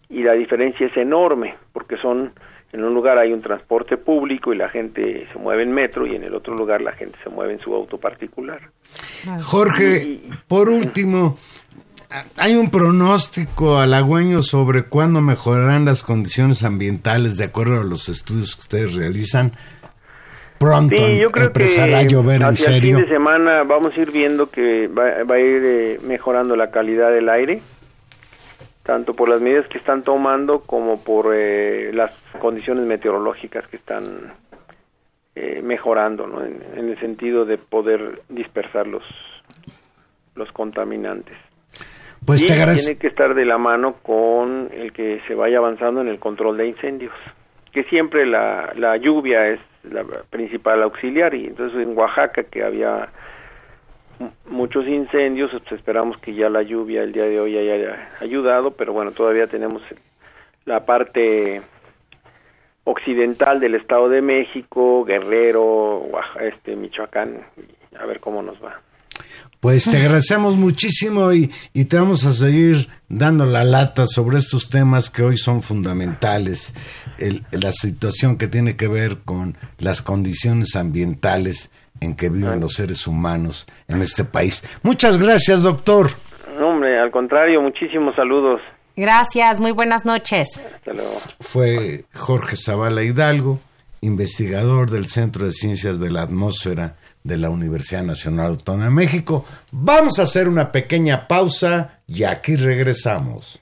S4: y la diferencia es enorme, porque son, en un lugar hay un transporte público y la gente se mueve en metro, y en el otro lugar la gente se mueve en su auto particular.
S3: Jorge, y, por último, ¿Hay un pronóstico halagüeño sobre cuándo mejorarán las condiciones ambientales de acuerdo a los estudios que ustedes realizan? Pronto
S4: sí, yo creo
S3: empezará
S4: que
S3: a llover en serio.
S4: El fin de semana vamos a ir viendo que va, va a ir eh, mejorando la calidad del aire, tanto por las medidas que están tomando como por eh, las condiciones meteorológicas que están eh, mejorando, ¿no? en, en el sentido de poder dispersar los, los contaminantes.
S3: Pues
S4: y
S3: te agradezco.
S4: tiene que estar de la mano con el que se vaya avanzando en el control de incendios, que siempre la, la lluvia es la principal auxiliar y entonces en Oaxaca que había muchos incendios, pues esperamos que ya la lluvia el día de hoy haya ayudado, pero bueno, todavía tenemos la parte occidental del Estado de México, Guerrero, este Michoacán, a ver cómo nos va.
S3: Pues te agradecemos muchísimo y, y, te vamos a seguir dando la lata sobre estos temas que hoy son fundamentales. El, la situación que tiene que ver con las condiciones ambientales en que viven los seres humanos en este país. Muchas gracias, doctor.
S4: No, hombre, al contrario, muchísimos saludos.
S2: Gracias, muy buenas noches.
S4: Hasta luego.
S3: Fue Jorge Zavala Hidalgo, investigador del Centro de Ciencias de la Atmósfera de la Universidad Nacional Autónoma de México. Vamos a hacer una pequeña pausa y aquí regresamos.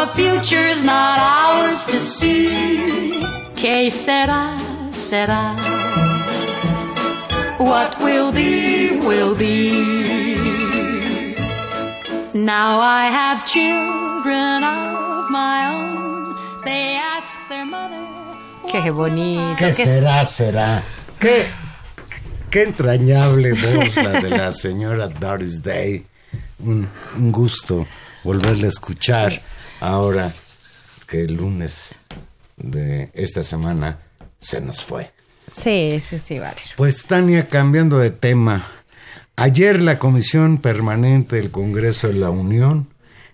S1: The future's not ours to see. Que sera, sera. What will be, will be. Now I have children of my own. They ask their mother.
S2: Qué bonito.
S3: ¿Qué
S2: qué-
S3: será, será? ¿Qué, qué entrañable voz la de la señora Doris Day. Un, un gusto volverla a escuchar ahora que el lunes de esta semana se nos fue.
S2: Sí, sí, sí, vale.
S3: Pues Tania, cambiando de tema, ayer la Comisión Permanente del Congreso de la Unión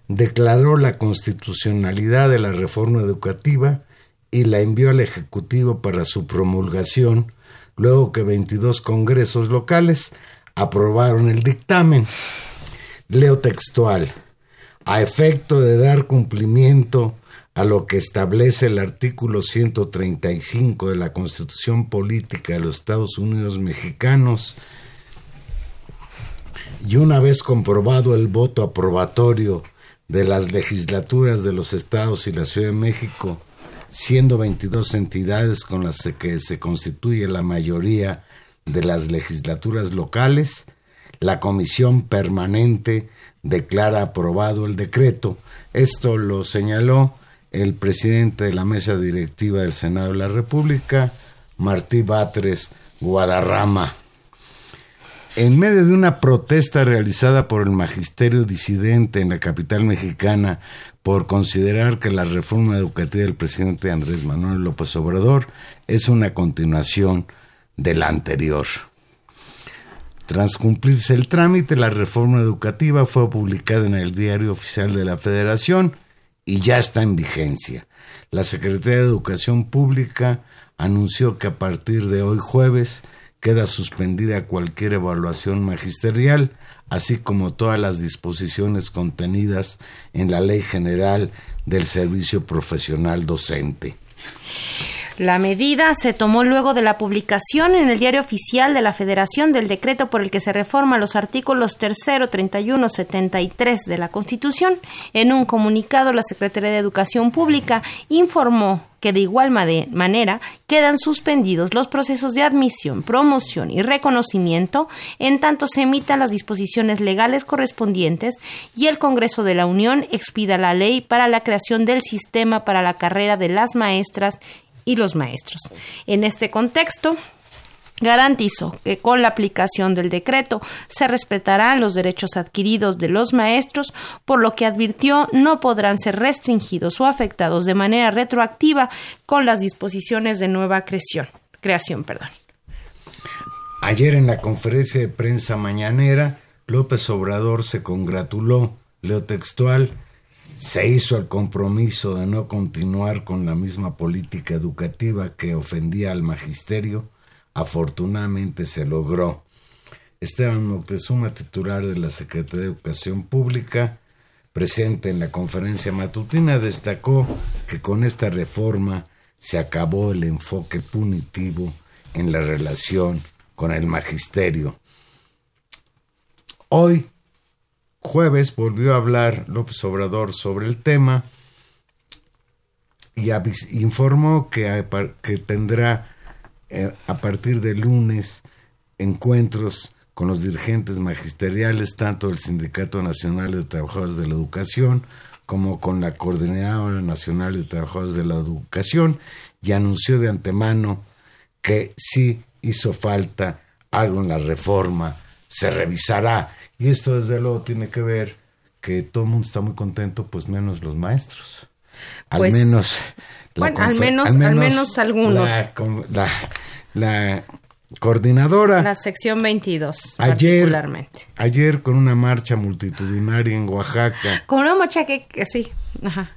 S3: declaró la constitucionalidad de la reforma educativa y la envió al Ejecutivo para su promulgación, luego que 22 congresos locales aprobaron el dictamen. Leo textual. A efecto de dar cumplimiento a lo que establece el artículo 135 de la Constitución Política de los Estados Unidos Mexicanos, y una vez comprobado el voto aprobatorio de las legislaturas de los estados y la Ciudad de México, siendo 22 entidades con las que se constituye la mayoría de las legislaturas locales, la comisión permanente declara aprobado el decreto. Esto lo señaló el presidente de la mesa directiva del Senado de la República, Martí Batres Guadarrama. En medio de una protesta realizada por el magisterio disidente en la capital mexicana por considerar que la reforma educativa del presidente Andrés Manuel López Obrador es una continuación de la anterior. Tras cumplirse el trámite, la reforma educativa fue publicada en el Diario Oficial de la Federación y ya está en vigencia. La Secretaría de Educación Pública anunció que a partir de hoy jueves queda suspendida cualquier evaluación magisterial, así como todas las disposiciones contenidas en la Ley General del Servicio Profesional Docente.
S2: La medida se tomó luego de la publicación en el Diario Oficial de la Federación del decreto por el que se reforman los artículos 3, 31, 73 de la Constitución. En un comunicado, la Secretaría de Educación Pública informó que de igual manera quedan suspendidos los procesos de admisión, promoción y reconocimiento en tanto se emitan las disposiciones legales correspondientes y el Congreso de la Unión expida la ley para la creación del sistema para la carrera de las maestras y los maestros. En este contexto, garantizó que con la aplicación del decreto se respetarán los derechos adquiridos de los maestros, por lo que advirtió no podrán ser restringidos o afectados de manera retroactiva con las disposiciones de nueva creación. creación perdón.
S3: Ayer en la conferencia de prensa mañanera, López Obrador se congratuló, leo textual, se hizo el compromiso de no continuar con la misma política educativa que ofendía al magisterio. Afortunadamente se logró. Esteban Moctezuma, titular de la Secretaría de Educación Pública, presente en la conferencia matutina, destacó que con esta reforma se acabó el enfoque punitivo en la relación con el magisterio. Hoy, jueves, volvió a hablar López Obrador sobre el tema y informó que, que tendrá eh, a partir de lunes encuentros con los dirigentes magisteriales, tanto del Sindicato Nacional de Trabajadores de la Educación como con la Coordinadora Nacional de Trabajadores de la Educación y anunció de antemano que si hizo falta algo en la reforma, se revisará. Y esto desde luego tiene que ver que todo el mundo está muy contento, pues menos los maestros. Al
S2: Pues,
S3: menos...
S2: bueno, al menos- al menos algunos.
S3: La, la- la coordinadora
S2: La sección 22,
S3: ayer,
S2: particularmente.
S3: ayer con una marcha multitudinaria en Oaxaca
S2: Con una mocha que, que sí, ajá.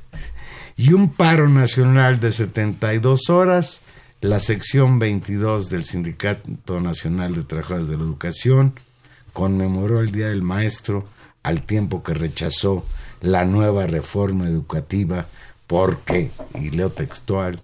S3: y un paro nacional de 72 horas, la sección 22 del Sindicato Nacional de Trabajadores de la Educación conmemoró el Día del Maestro al tiempo que rechazó la nueva reforma educativa porque, y leo textual,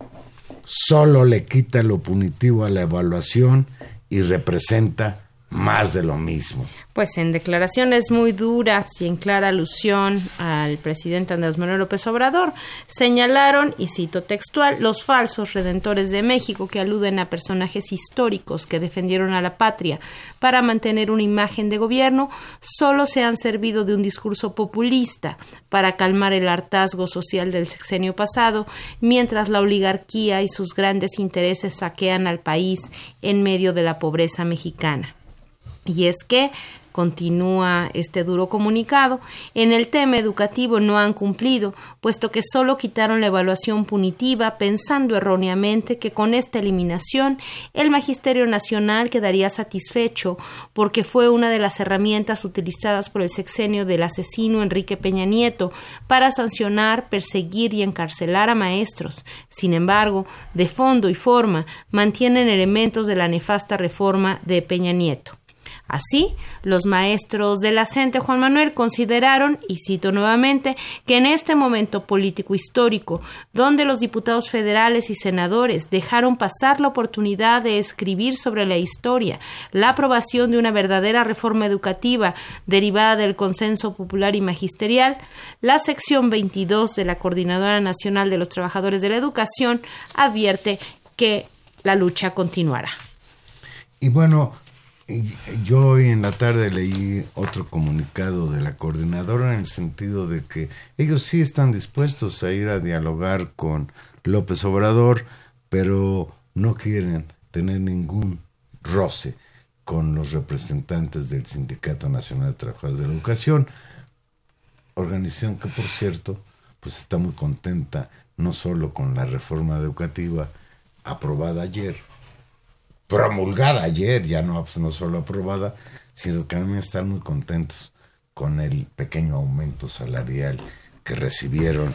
S3: solo le quita lo punitivo a la evaluación y representa más de lo mismo.
S2: Pues en declaraciones muy duras y en clara alusión al presidente Andrés Manuel López Obrador, señalaron, y cito textual, los falsos redentores de México que aluden a personajes históricos que defendieron a la patria para mantener una imagen de gobierno, solo se han servido de un discurso populista para calmar el hartazgo social del sexenio pasado, mientras la oligarquía y sus grandes intereses saquean al país en medio de la pobreza mexicana. Y es que, continúa este duro comunicado, en el tema educativo no han cumplido, puesto que solo quitaron la evaluación punitiva pensando erróneamente que con esta eliminación el Magisterio Nacional quedaría satisfecho porque fue una de las herramientas utilizadas por el sexenio del asesino Enrique Peña Nieto para sancionar, perseguir y encarcelar a maestros. Sin embargo, de fondo y forma mantienen elementos de la nefasta reforma de Peña Nieto. Así, los maestros de la Juan Manuel consideraron, y cito nuevamente, que en este momento político histórico, donde los diputados federales y senadores dejaron pasar la oportunidad de escribir sobre la historia, la aprobación de una verdadera reforma educativa derivada del consenso popular y magisterial, la sección 22 de la Coordinadora Nacional de los Trabajadores de la Educación advierte que la lucha continuará.
S3: Y bueno, yo hoy en la tarde leí otro comunicado de la coordinadora en el sentido de que ellos sí están dispuestos a ir a dialogar con López Obrador, pero no quieren tener ningún roce con los representantes del Sindicato Nacional de Trabajadores de la Educación, organización que por cierto pues está muy contenta no solo con la reforma educativa aprobada ayer, promulgada ayer, ya no, pues, no solo aprobada, sino que también están muy contentos con el pequeño aumento salarial que recibieron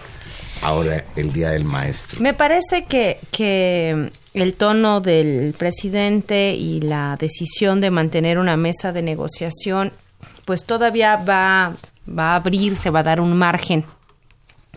S3: ahora el Día del Maestro.
S2: Me parece que, que el tono del presidente y la decisión de mantener una mesa de negociación, pues todavía va, va a abrir, se va a dar un margen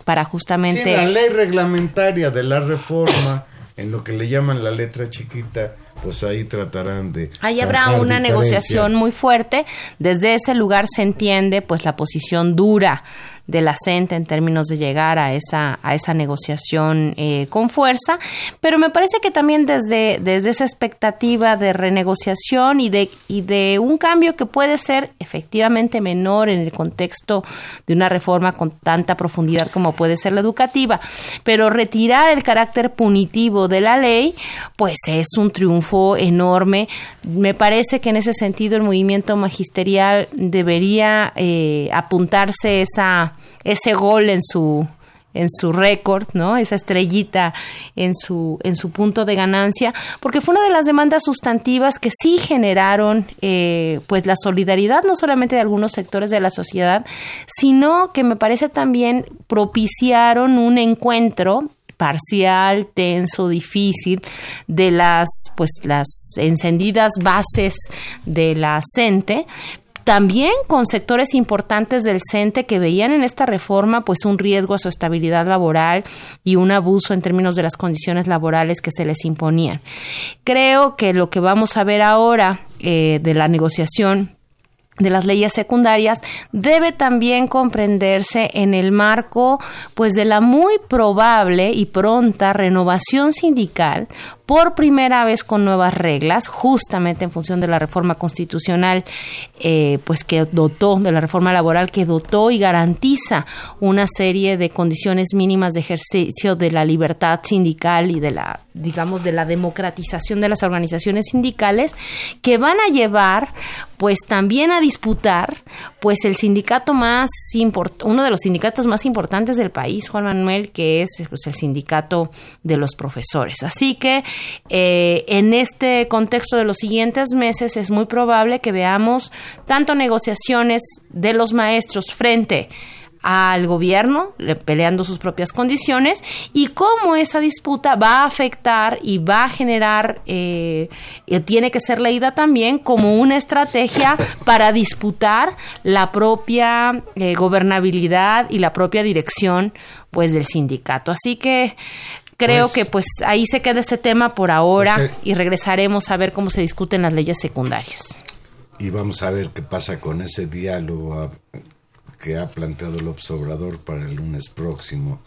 S2: para justamente...
S3: Sí, la ley reglamentaria de la reforma, en lo que le llaman la letra chiquita, pues ahí tratarán de...
S2: Ahí habrá una
S3: diferencia.
S2: negociación muy fuerte. Desde ese lugar se entiende pues la posición dura de la en términos de llegar a esa, a esa negociación eh, con fuerza, pero me parece que también desde, desde esa expectativa de renegociación y de, y de un cambio que puede ser efectivamente menor en el contexto de una reforma con tanta profundidad como puede ser la educativa, pero retirar el carácter punitivo de la ley, pues es un triunfo enorme. Me parece que en ese sentido el movimiento magisterial debería eh, apuntarse esa, ese gol en su en su récord, ¿no? Esa estrellita en su, en su punto de ganancia, porque fue una de las demandas sustantivas que sí generaron eh, pues la solidaridad no solamente de algunos sectores de la sociedad, sino que me parece también propiciaron un encuentro parcial, tenso, difícil de las pues las encendidas bases de la CENTE, también con sectores importantes del CENTE que veían en esta reforma pues un riesgo a su estabilidad laboral y un abuso en términos de las condiciones laborales que se les imponían. Creo que lo que vamos a ver ahora eh, de la negociación de las leyes secundarias debe también comprenderse en el marco pues de la muy probable y pronta renovación sindical por primera vez con nuevas reglas, justamente en función de la reforma constitucional, eh, pues que dotó, de la reforma laboral que dotó y garantiza una serie de condiciones mínimas de ejercicio de la libertad sindical y de la, digamos, de la democratización de las organizaciones sindicales, que van a llevar pues también a disputar pues el sindicato más uno de los sindicatos más importantes del país, Juan Manuel, que es pues, el sindicato de los profesores. Así que eh, en este contexto de los siguientes meses es muy probable que veamos tanto negociaciones de los maestros frente al gobierno, peleando sus propias condiciones, y cómo esa disputa va a afectar y va a generar, eh, tiene que ser leída también como una estrategia para disputar la propia eh, gobernabilidad y la propia dirección pues del sindicato. Así que creo pues que pues ahí se queda ese tema por ahora pues, eh, y regresaremos a ver cómo se discuten las leyes secundarias.
S3: Y vamos a ver qué pasa con ese diálogo que ha planteado el observador para el lunes próximo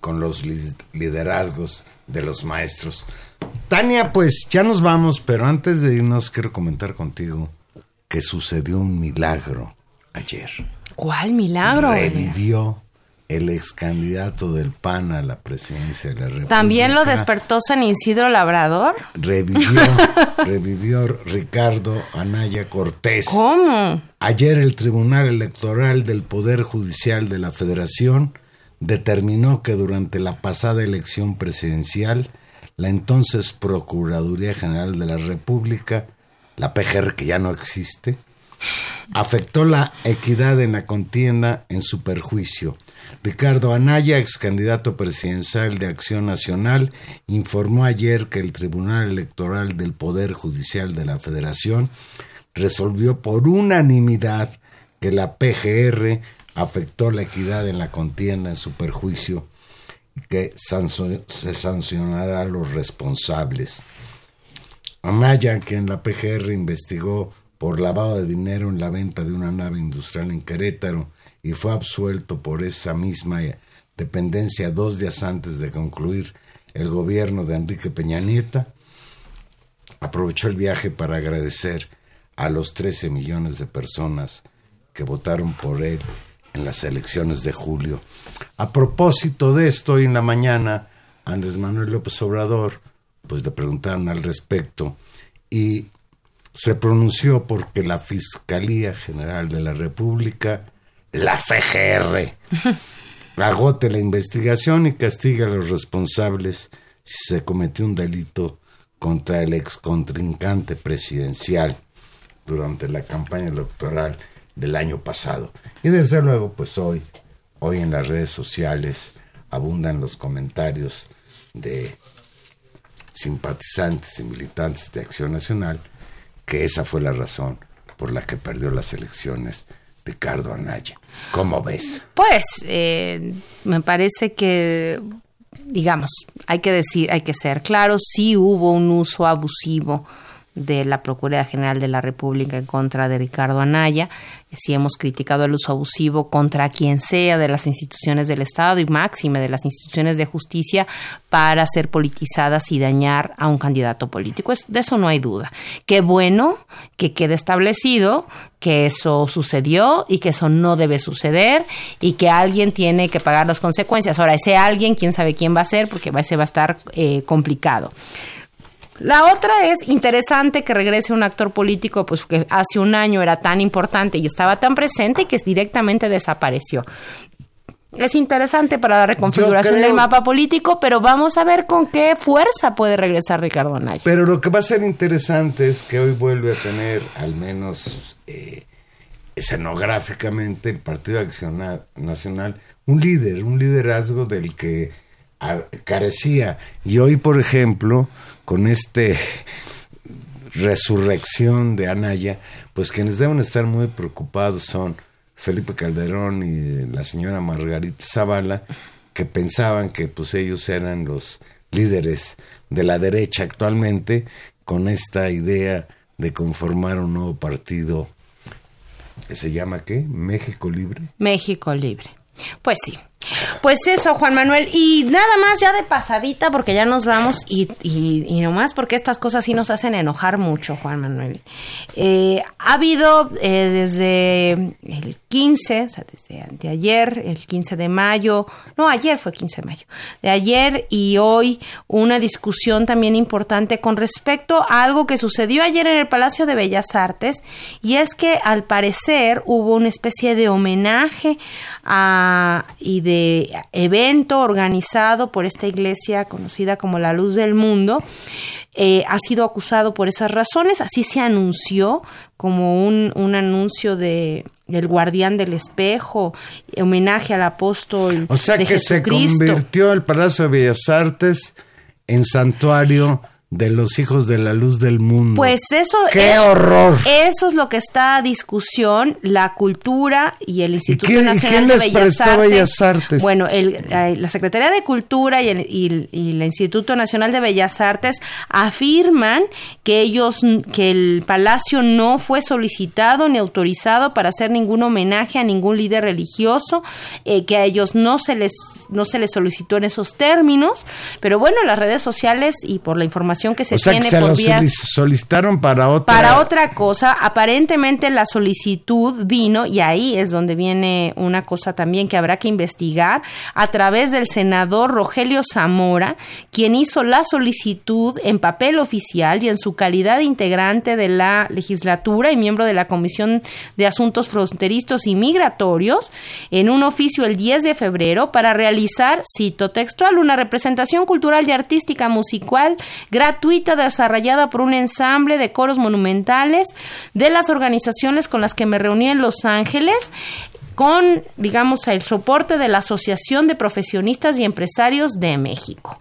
S3: con los liderazgos de los maestros. Tania, pues ya nos vamos, pero antes de irnos quiero comentar contigo que sucedió un milagro ayer.
S2: ¿Cuál milagro?
S3: Revivió el ex candidato del PAN a la presidencia de la República.
S2: ¿También lo despertó San Isidro Labrador?
S3: Revivió, revivió Ricardo Anaya Cortés.
S2: ¿Cómo?
S3: Ayer el Tribunal Electoral del Poder Judicial de la Federación determinó que durante la pasada elección presidencial, la entonces Procuraduría General de la República, la PGR que ya no existe, afectó la equidad en la contienda en su perjuicio Ricardo Anaya, ex candidato presidencial de Acción Nacional, informó ayer que el Tribunal Electoral del Poder Judicial de la Federación resolvió por unanimidad que la PGR afectó la equidad en la contienda en su perjuicio y que se sancionará a los responsables. Anaya, quien la PGR investigó por lavado de dinero en la venta de una nave industrial en Querétaro, y fue absuelto por esa misma dependencia dos días antes de concluir el gobierno de Enrique Peña Nieta, aprovechó el viaje para agradecer a los 13 millones de personas que votaron por él en las elecciones de julio. A propósito de esto, hoy en la mañana, Andrés Manuel López Obrador, pues le preguntaron al respecto y se pronunció porque la Fiscalía General de la República la FGR agote la investigación y castiga a los responsables si se cometió un delito contra el ex contrincante presidencial durante la campaña electoral del año pasado. Y desde luego, pues hoy, hoy en las redes sociales abundan los comentarios de simpatizantes y militantes de Acción Nacional que esa fue la razón por la que perdió las elecciones Ricardo Anaya. ¿Cómo ves?
S2: Pues eh, me parece que, digamos, hay que decir, hay que ser claros, sí hubo un uso abusivo de la Procuraduría General de la República en contra de Ricardo Anaya. Si hemos criticado el uso abusivo contra quien sea de las instituciones del Estado y máxime de las instituciones de justicia para ser politizadas y dañar a un candidato político. de eso no hay duda. Qué bueno que quede establecido que eso sucedió y que eso no debe suceder y que alguien tiene que pagar las consecuencias. Ahora, ese alguien, quién sabe quién va a ser, porque ese va a estar eh, complicado. La otra es interesante que regrese un actor político, pues que hace un año era tan importante y estaba tan presente y que directamente desapareció. Es interesante para la reconfiguración del mapa político, pero vamos a ver con qué fuerza puede regresar Ricardo Anaya.
S3: Pero lo que va a ser interesante es que hoy vuelve a tener, al menos eh, escenográficamente, el Partido Acción Nacional, un líder, un liderazgo del que carecía. Y hoy, por ejemplo, con este resurrección de Anaya, pues quienes deben estar muy preocupados son Felipe Calderón y la señora Margarita Zavala, que pensaban que pues ellos eran los líderes de la derecha actualmente con esta idea de conformar un nuevo partido que se llama ¿qué? México Libre.
S2: México Libre. Pues sí. Pues eso, Juan Manuel. Y nada más ya de pasadita, porque ya nos vamos y, y, y nomás porque estas cosas sí nos hacen enojar mucho, Juan Manuel. Eh, ha habido eh, desde el 15, o sea, desde anteayer, el 15 de mayo, no, ayer fue 15 de mayo, de ayer y hoy, una discusión también importante con respecto a algo que sucedió ayer en el Palacio de Bellas Artes, y es que al parecer hubo una especie de homenaje a, y de evento organizado por esta iglesia conocida como la Luz del Mundo. Eh, ha sido acusado por esas razones, así se anunció como un, un anuncio de el guardián del espejo, homenaje al apóstol.
S3: O sea
S2: de
S3: que se convirtió el Palacio de Bellas Artes en santuario de los hijos de la luz del mundo.
S2: Pues eso
S3: ¡Qué
S2: es,
S3: horror!
S2: Eso es lo que está a discusión, la cultura y el Instituto
S3: y
S2: Nacional
S3: quién
S2: de
S3: les
S2: Bellas Artes.
S3: Bellas Artes?
S2: Bueno, el, la Secretaría de Cultura y el, y y el Instituto Nacional de Bellas Artes afirman que ellos, que el palacio no fue solicitado ni autorizado para hacer ningún homenaje a ningún líder religioso, eh, que a ellos no se les no se les solicitó en esos términos, pero bueno, las redes sociales y por la información que se
S3: o sea que
S2: tiene
S3: se
S2: por vías
S3: solicitaron para otra.
S2: para otra cosa, aparentemente la solicitud vino, y ahí es donde viene una cosa también que habrá que investigar, a través del senador Rogelio Zamora, quien hizo la solicitud en papel oficial y en su calidad de integrante de la legislatura y miembro de la Comisión de Asuntos Fronterizos y Migratorios, en un oficio el 10 de febrero para realizar, cito textual, una representación cultural y artística musical gratuita desarrollada por un ensamble de coros monumentales de las organizaciones con las que me reuní en Los Ángeles con, digamos, el soporte de la Asociación de Profesionistas y Empresarios de México.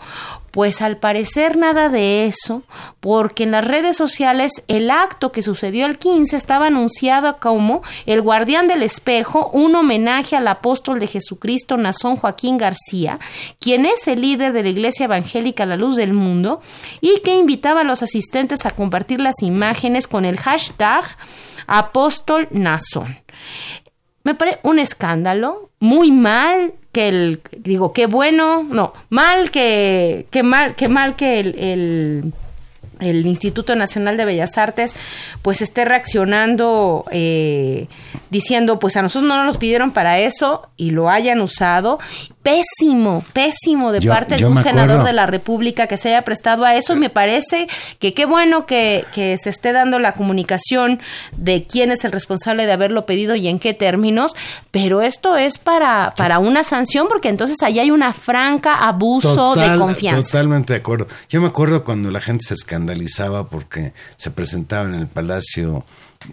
S2: Pues al parecer nada de eso, porque en las redes sociales el acto que sucedió el 15 estaba anunciado como el guardián del espejo, un homenaje al apóstol de Jesucristo Nazón Joaquín García, quien es el líder de la Iglesia Evangélica La Luz del Mundo, y que invitaba a los asistentes a compartir las imágenes con el hashtag apóstol Nazón. Me parece un escándalo, muy mal que el, digo, qué bueno, no, mal que, que mal, que mal que el, el, el Instituto Nacional de Bellas Artes pues esté reaccionando eh, diciendo pues a nosotros no nos pidieron para eso y lo hayan usado pésimo pésimo de
S3: Yo-
S2: parte de un senador
S3: acuerdo.
S2: de la República que se haya prestado a eso y me parece que qué bueno que, que se esté dando la comunicación de quién es el responsable de haberlo pedido y en qué términos, pero esto es para, para una sanción porque entonces ahí hay una franca abuso de confianza.
S3: Totalmente de acuerdo. Yo me acuerdo cuando la gente se escandalizaba porque se presentaban en el Palacio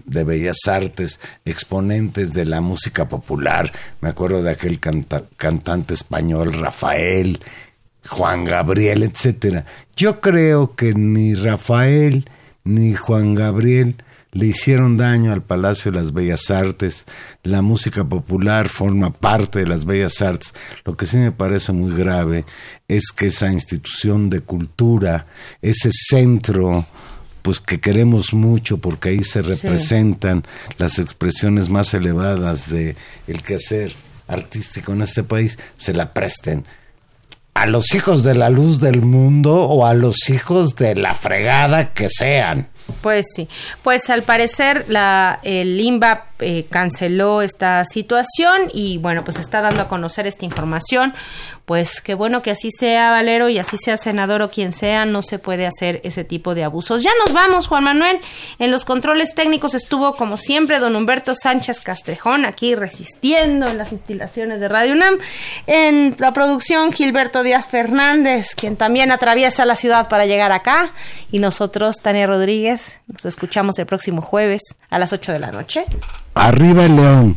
S3: de Bellas Artes exponentes de la música popular. Me acuerdo de aquel canta- cantante español Rafael, Juan Gabriel, etcétera. Yo creo que ni Rafael ni Juan Gabriel le hicieron daño al Palacio de las Bellas Artes. La música popular forma parte de las Bellas Artes. Lo que sí me parece muy grave es que esa institución de cultura, ese centro, pues que queremos mucho porque ahí se representan las expresiones más elevadas de el quehacer artístico en este país, se la presten a los hijos de la luz del mundo o a los hijos de la fregada que sean.
S2: Pues sí, pues al parecer la el INBA eh, canceló esta situación y bueno, pues está dando a conocer esta información. Pues qué bueno que así sea, Valero, y así sea senador o quien sea, no se puede hacer ese tipo de abusos. Ya nos vamos, Juan Manuel. En los controles técnicos estuvo, como siempre, don Humberto Sánchez Castrejón, aquí resistiendo en las instalaciones de Radio UNAM. En la producción, Gilberto Díaz Fernández, quien también atraviesa la ciudad para llegar acá. Y nosotros, Tania Rodríguez, nos escuchamos el próximo jueves a las 8 de la noche.
S3: Arriba el león.